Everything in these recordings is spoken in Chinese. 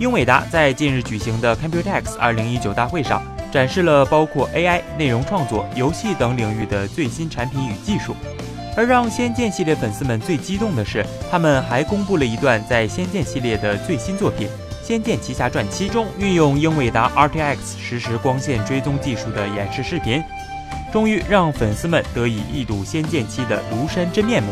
英伟达在近日举行的 Computex 2019大会上，展示了包括 AI、内容创作、游戏等领域的最新产品与技术。而让《仙剑》系列粉丝们最激动的是，他们还公布了一段在《仙剑》系列的最新作品《仙剑奇侠传七》中运用英伟达 RTX 实时光线追踪技术的演示视频，终于让粉丝们得以一睹《仙剑七》的庐山真面目。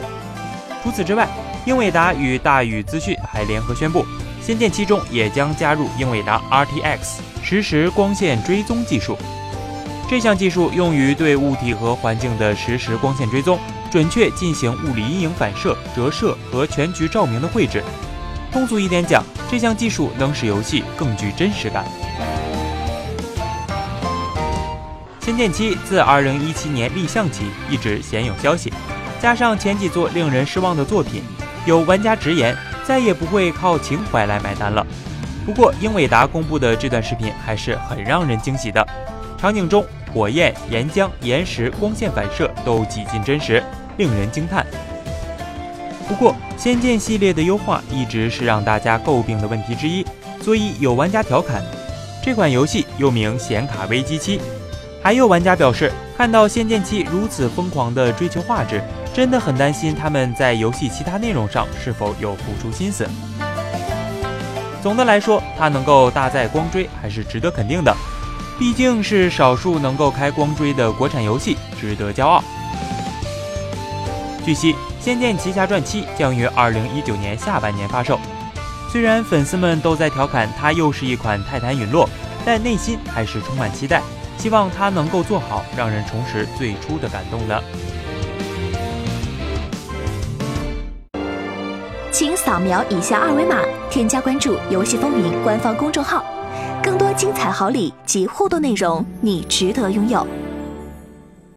除此之外，英伟达与大宇资讯还联合宣布，《仙剑七》中也将加入英伟达 RTX 实时光线追踪技术。这项技术用于对物体和环境的实时光线追踪。准确进行物理阴影反射、折射和全局照明的绘制。通俗一点讲，这项技术能使游戏更具真实感。《仙剑七》自2017年立项起一直鲜有消息，加上前几座令人失望的作品，有玩家直言再也不会靠情怀来买单了。不过，英伟达公布的这段视频还是很让人惊喜的，场景中火焰、岩浆、岩石、光线反射都几近真实。令人惊叹。不过，《仙剑》系列的优化一直是让大家诟病的问题之一，所以有玩家调侃这款游戏又名《显卡危机七》。还有玩家表示，看到《仙剑七》如此疯狂地追求画质，真的很担心他们在游戏其他内容上是否有付出心思。总的来说，它能够搭载光追还是值得肯定的，毕竟是少数能够开光追的国产游戏，值得骄傲。据悉，《仙剑奇侠传七》将于二零一九年下半年发售。虽然粉丝们都在调侃它又是一款《泰坦陨落》，但内心还是充满期待，希望他能够做好，让人重拾最初的感动呢。请扫描以下二维码，添加关注“游戏风云”官方公众号，更多精彩好礼及互动内容，你值得拥有。